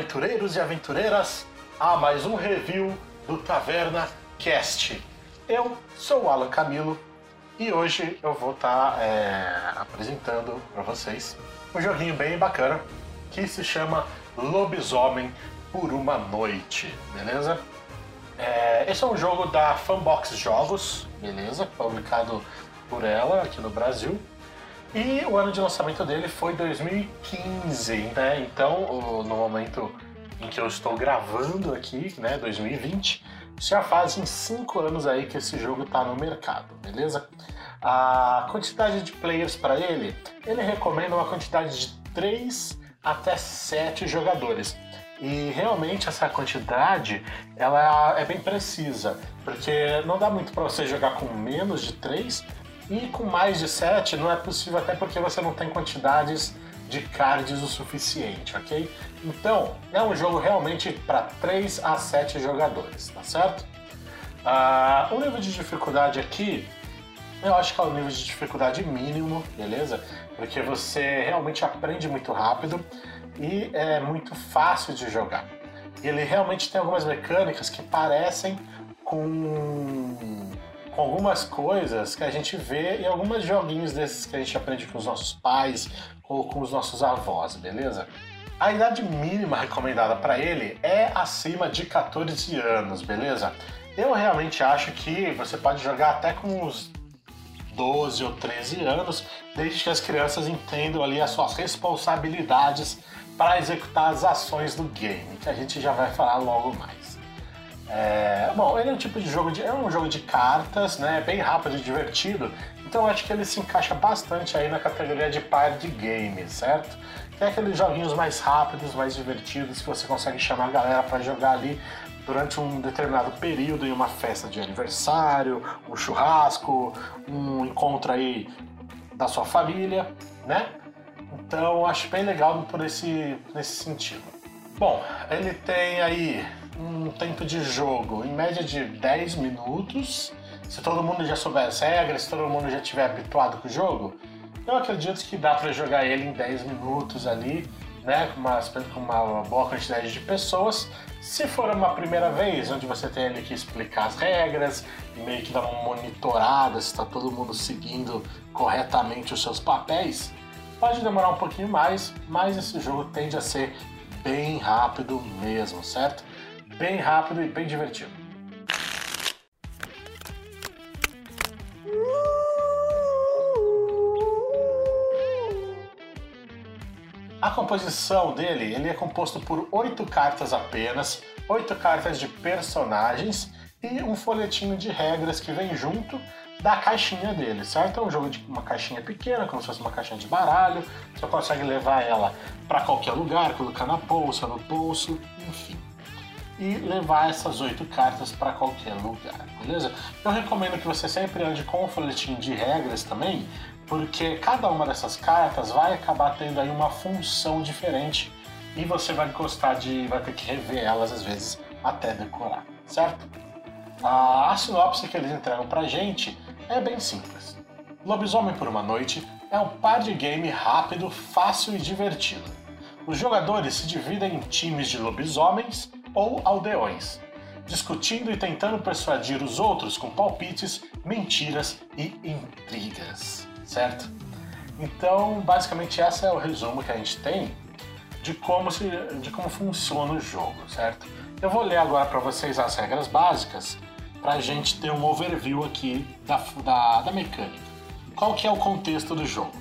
aventureiros e aventureiras, a mais um review do Taverna Cast. Eu sou o Alan Camilo e hoje eu vou estar tá, é, apresentando para vocês um joguinho bem bacana que se chama Lobisomem por uma Noite, beleza? É, esse é um jogo da Fanbox Jogos, beleza? Publicado por ela aqui no Brasil. E o ano de lançamento dele foi 2015, né? Então, no momento em que eu estou gravando aqui, né, 2020, já fazem cinco anos aí que esse jogo está no mercado, beleza? A quantidade de players para ele, ele recomenda uma quantidade de 3 até 7 jogadores. E realmente essa quantidade ela é bem precisa, porque não dá muito para você jogar com menos de 3 e com mais de 7 não é possível, até porque você não tem quantidades de cards o suficiente, ok? Então, é um jogo realmente para 3 a 7 jogadores, tá certo? Ah, o nível de dificuldade aqui, eu acho que é o nível de dificuldade mínimo, beleza? Porque você realmente aprende muito rápido e é muito fácil de jogar. Ele realmente tem algumas mecânicas que parecem com com algumas coisas que a gente vê em alguns joguinhos desses que a gente aprende com os nossos pais ou com os nossos avós, beleza? A idade mínima recomendada para ele é acima de 14 anos, beleza? Eu realmente acho que você pode jogar até com uns 12 ou 13 anos, desde que as crianças entendam ali as suas responsabilidades para executar as ações do game, que a gente já vai falar logo mais. É, bom, ele é um tipo de jogo de. É um jogo de cartas, né? Bem rápido e divertido. Então acho que ele se encaixa bastante aí na categoria de party game, certo? Que é aqueles joguinhos mais rápidos, mais divertidos, que você consegue chamar a galera para jogar ali durante um determinado período em uma festa de aniversário, um churrasco, um encontro aí da sua família, né? Então acho bem legal por esse, nesse sentido. Bom, ele tem aí um tempo de jogo em média de 10 minutos. Se todo mundo já souber as regras, se todo mundo já estiver habituado com o jogo, eu acredito que dá para jogar ele em 10 minutos ali, né, com uma, com uma boa quantidade de pessoas. Se for uma primeira vez, onde você tem ali que explicar as regras e meio que dar uma monitorada se está todo mundo seguindo corretamente os seus papéis, pode demorar um pouquinho mais, mas esse jogo tende a ser bem rápido mesmo, certo? Bem rápido e bem divertido. A composição dele ele é composto por oito cartas apenas, oito cartas de personagens e um folhetinho de regras que vem junto da caixinha dele, certo? É um jogo de uma caixinha pequena, como se fosse uma caixinha de baralho. Você consegue levar ela para qualquer lugar, colocar na bolsa, no bolso, enfim e levar essas oito cartas para qualquer lugar, beleza? Eu recomendo que você sempre ande com um folhetim de regras também, porque cada uma dessas cartas vai acabar tendo aí uma função diferente e você vai gostar de, vai ter que rever elas às vezes até decorar, certo? A, a sinopse que eles entregam pra gente é bem simples. Lobisomem por uma Noite é um par de game rápido, fácil e divertido. Os jogadores se dividem em times de lobisomens ou aldeões, discutindo e tentando persuadir os outros com palpites, mentiras e intrigas, certo? Então, basicamente, esse é o resumo que a gente tem de como, se, de como funciona o jogo, certo? Eu vou ler agora para vocês as regras básicas para a gente ter um overview aqui da, da, da mecânica. Qual que é o contexto do jogo?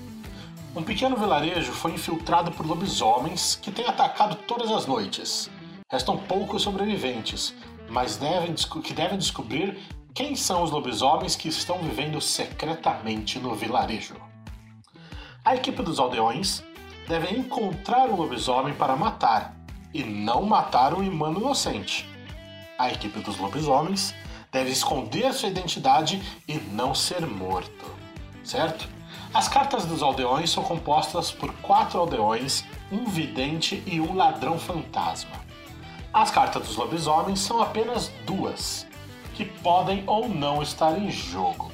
Um pequeno vilarejo foi infiltrado por lobisomens que têm atacado todas as noites, Restam poucos sobreviventes, mas devem, que devem descobrir quem são os lobisomens que estão vivendo secretamente no vilarejo. A equipe dos aldeões deve encontrar o lobisomem para matar e não matar um humano inocente. A equipe dos lobisomens deve esconder sua identidade e não ser morto. Certo? As cartas dos aldeões são compostas por quatro aldeões, um vidente e um ladrão fantasma. As cartas dos lobisomens são apenas duas, que podem ou não estar em jogo.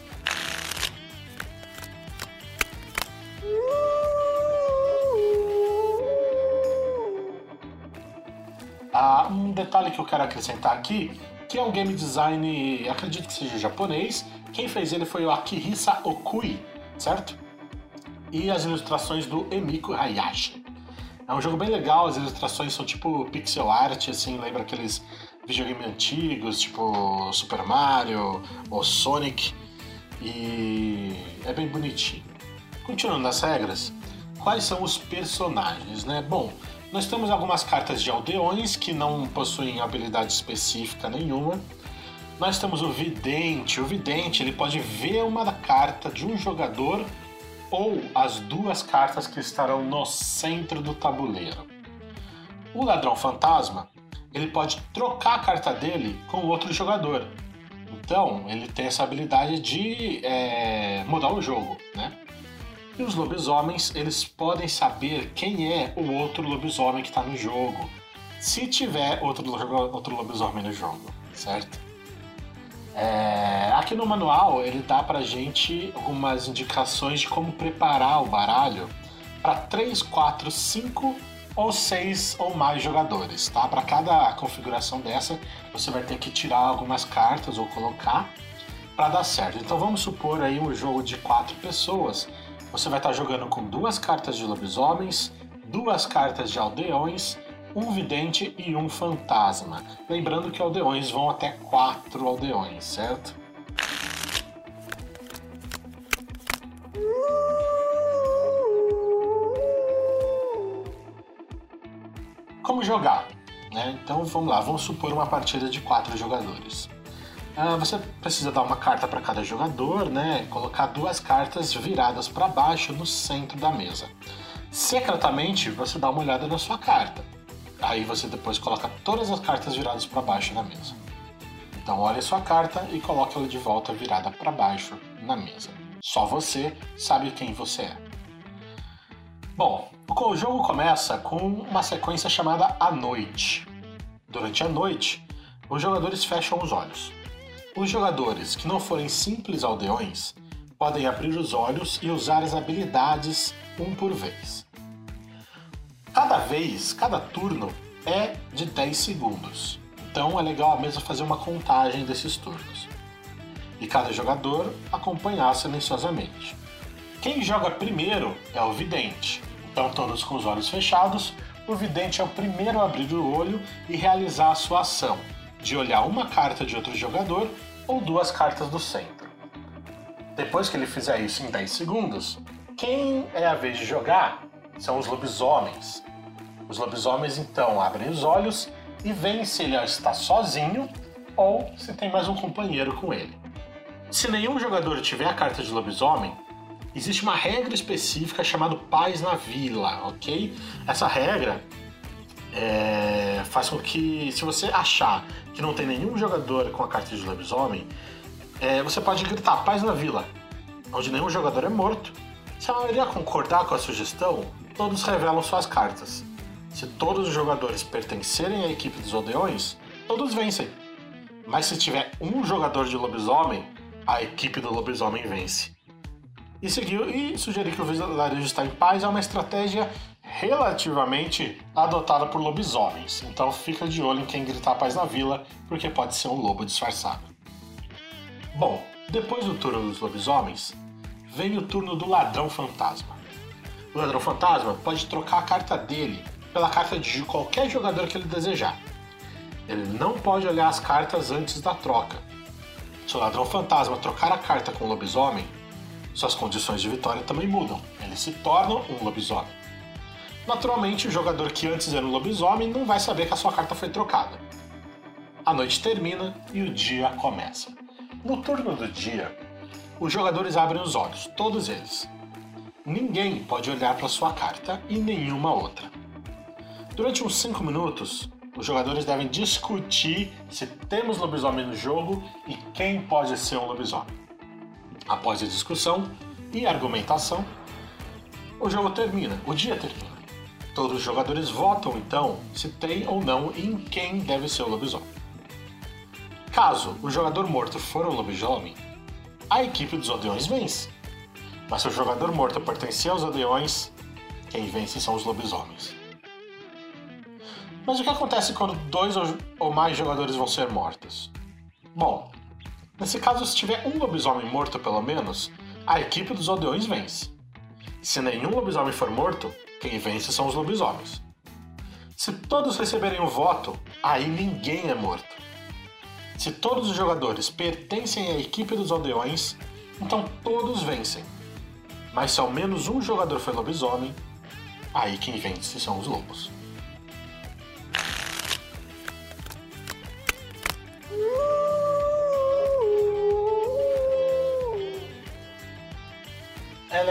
detalhe que eu quero acrescentar aqui, que é um game design, acredito que seja japonês. Quem fez ele foi o Akihisa Okui, certo? E as ilustrações do Emiko Hayashi. É um jogo bem legal, as ilustrações são tipo pixel art, assim, lembra aqueles videogames antigos, tipo Super Mario ou Sonic. E é bem bonitinho. Continuando nas regras, quais são os personagens, né? Bom, nós temos algumas cartas de aldeões que não possuem habilidade específica nenhuma. Nós temos o vidente. O vidente ele pode ver uma carta de um jogador ou as duas cartas que estarão no centro do tabuleiro. O ladrão fantasma ele pode trocar a carta dele com outro jogador. Então ele tem essa habilidade de é, mudar o jogo, né? E os lobisomens, eles podem saber quem é o outro lobisomem que está no jogo, se tiver outro, outro lobisomem no jogo, certo? É, aqui no manual ele dá pra gente algumas indicações de como preparar o baralho para 3, 4, 5 ou 6 ou mais jogadores, tá? Para cada configuração dessa, você vai ter que tirar algumas cartas ou colocar para dar certo. Então vamos supor aí um jogo de 4 pessoas você vai estar jogando com duas cartas de lobisomens, duas cartas de aldeões, um vidente e um fantasma. Lembrando que aldeões vão até quatro aldeões, certo? Como jogar? Né? Então vamos lá, vamos supor uma partida de quatro jogadores. Ah, você precisa dar uma carta para cada jogador, né? Colocar duas cartas viradas para baixo no centro da mesa. Secretamente, você dá uma olhada na sua carta. Aí você depois coloca todas as cartas viradas para baixo na mesa. Então olhe sua carta e coloque ela de volta virada para baixo na mesa. Só você sabe quem você é. Bom, o jogo começa com uma sequência chamada A Noite. Durante a noite, os jogadores fecham os olhos. Os jogadores que não forem simples aldeões podem abrir os olhos e usar as habilidades um por vez. Cada vez, cada turno é de 10 segundos, então é legal mesmo fazer uma contagem desses turnos. E cada jogador acompanhar silenciosamente. Quem joga primeiro é o vidente, então todos com os olhos fechados, o vidente é o primeiro a abrir o olho e realizar a sua ação, de olhar uma carta de outro jogador ou duas cartas do centro. Depois que ele fizer isso em 10 segundos, quem é a vez de jogar são os lobisomens. Os lobisomens então abrem os olhos e veem se ele está sozinho ou se tem mais um companheiro com ele. Se nenhum jogador tiver a carta de lobisomem, existe uma regra específica chamada Paz na Vila, ok? Essa regra é, faz com que, se você achar que não tem nenhum jogador com a carta de lobisomem, é, você pode gritar paz na vila, onde nenhum jogador é morto. Se a maioria concordar com a sugestão, todos revelam suas cartas. Se todos os jogadores pertencerem à equipe dos aldeões, todos vencem. Mas se tiver um jogador de lobisomem, a equipe do lobisomem vence. E seguiu e sugerir que o vilarejo está em paz é uma estratégia relativamente adotada por lobisomens. Então fica de olho em quem gritar paz na vila, porque pode ser um lobo disfarçado. Bom, depois do turno dos lobisomens, vem o turno do ladrão fantasma. O ladrão fantasma pode trocar a carta dele pela carta de qualquer jogador que ele desejar. Ele não pode olhar as cartas antes da troca. Se o ladrão fantasma trocar a carta com o lobisomem, suas condições de vitória também mudam. Ele se torna um lobisomem. Naturalmente, o jogador que antes era um lobisomem não vai saber que a sua carta foi trocada. A noite termina e o dia começa. No turno do dia, os jogadores abrem os olhos, todos eles. Ninguém pode olhar para sua carta e nenhuma outra. Durante uns 5 minutos, os jogadores devem discutir se temos lobisomem no jogo e quem pode ser um lobisomem. Após a discussão e argumentação, o jogo termina, o dia termina. Todos os jogadores votam então se tem ou não em quem deve ser o lobisomem. Caso o jogador morto for o lobisomem, a equipe dos aldeões vence. Mas se o jogador morto pertencer aos aldeões, quem vence são os lobisomens. Mas o que acontece quando dois ou mais jogadores vão ser mortos? Bom, nesse caso, se tiver um lobisomem morto pelo menos, a equipe dos aldeões vence. Se nenhum lobisomem for morto, quem vence são os lobisomens. Se todos receberem o voto, aí ninguém é morto. Se todos os jogadores pertencem à equipe dos aldeões, então todos vencem. Mas se ao menos um jogador for lobisomem, aí quem vence são os lobos.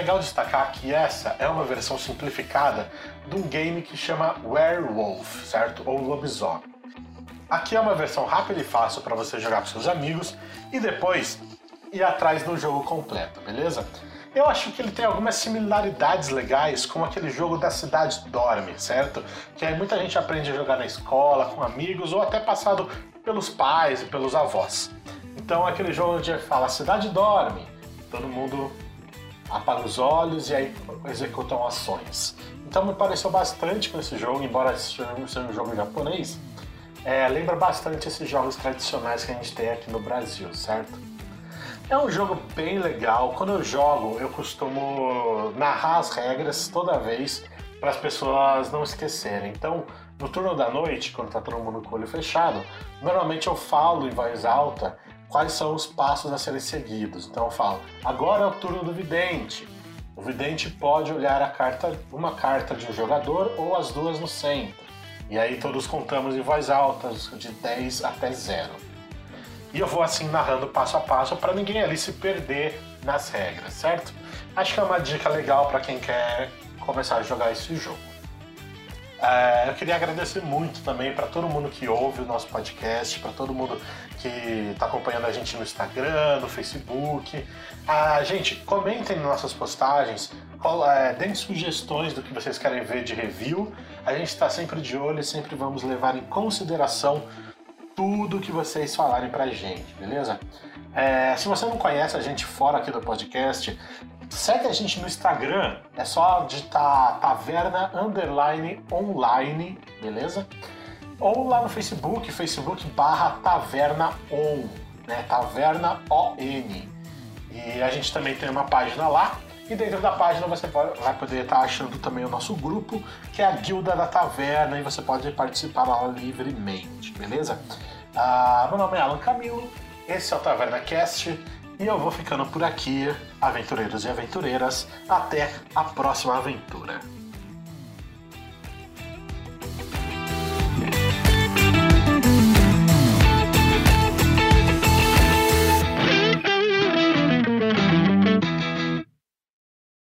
Legal destacar que essa é uma versão simplificada de um game que chama Werewolf, certo? Ou Lobisomem. Aqui é uma versão rápida e fácil para você jogar com seus amigos e depois ir atrás do jogo completo, beleza? Eu acho que ele tem algumas similaridades legais com aquele jogo da cidade dorme, certo? Que aí muita gente aprende a jogar na escola, com amigos ou até passado pelos pais e pelos avós. Então aquele jogo onde fala cidade dorme, todo mundo apaga os olhos e aí executam ações. Então me pareceu bastante com esse jogo, embora seja um jogo japonês, é, lembra bastante esses jogos tradicionais que a gente tem aqui no Brasil, certo? É um jogo bem legal. Quando eu jogo, eu costumo narrar as regras toda vez para as pessoas não esquecerem. Então, no turno da noite, quando está todo mundo com o olho fechado, normalmente eu falo em voz alta quais são os passos a serem seguidos. Então eu falo: agora é o turno do vidente. O vidente pode olhar a carta, uma carta de um jogador ou as duas no centro. E aí todos contamos em voz alta, de 10 até 0. E eu vou assim narrando passo a passo para ninguém ali se perder nas regras, certo? Acho que é uma dica legal para quem quer começar a jogar esse jogo. É, eu queria agradecer muito também para todo mundo que ouve o nosso podcast, para todo mundo que está acompanhando a gente no Instagram, no Facebook. Ah, gente, comentem nas nossas postagens, é, deem sugestões do que vocês querem ver de review. A gente está sempre de olho e sempre vamos levar em consideração tudo que vocês falarem pra gente, beleza? É, se você não conhece a gente fora aqui do podcast, segue a gente no Instagram, é só digitar taverna underline online, beleza? Ou lá no Facebook, Facebook barra taverna on, né? Taverna ON. E a gente também tem uma página lá, e dentro da página você vai poder estar achando também o nosso grupo, que é a Guilda da Taverna, e você pode participar lá livremente, beleza? Ah, meu nome é Alan Camilo, esse é o Taverna Cast, e eu vou ficando por aqui, aventureiros e aventureiras. Até a próxima aventura.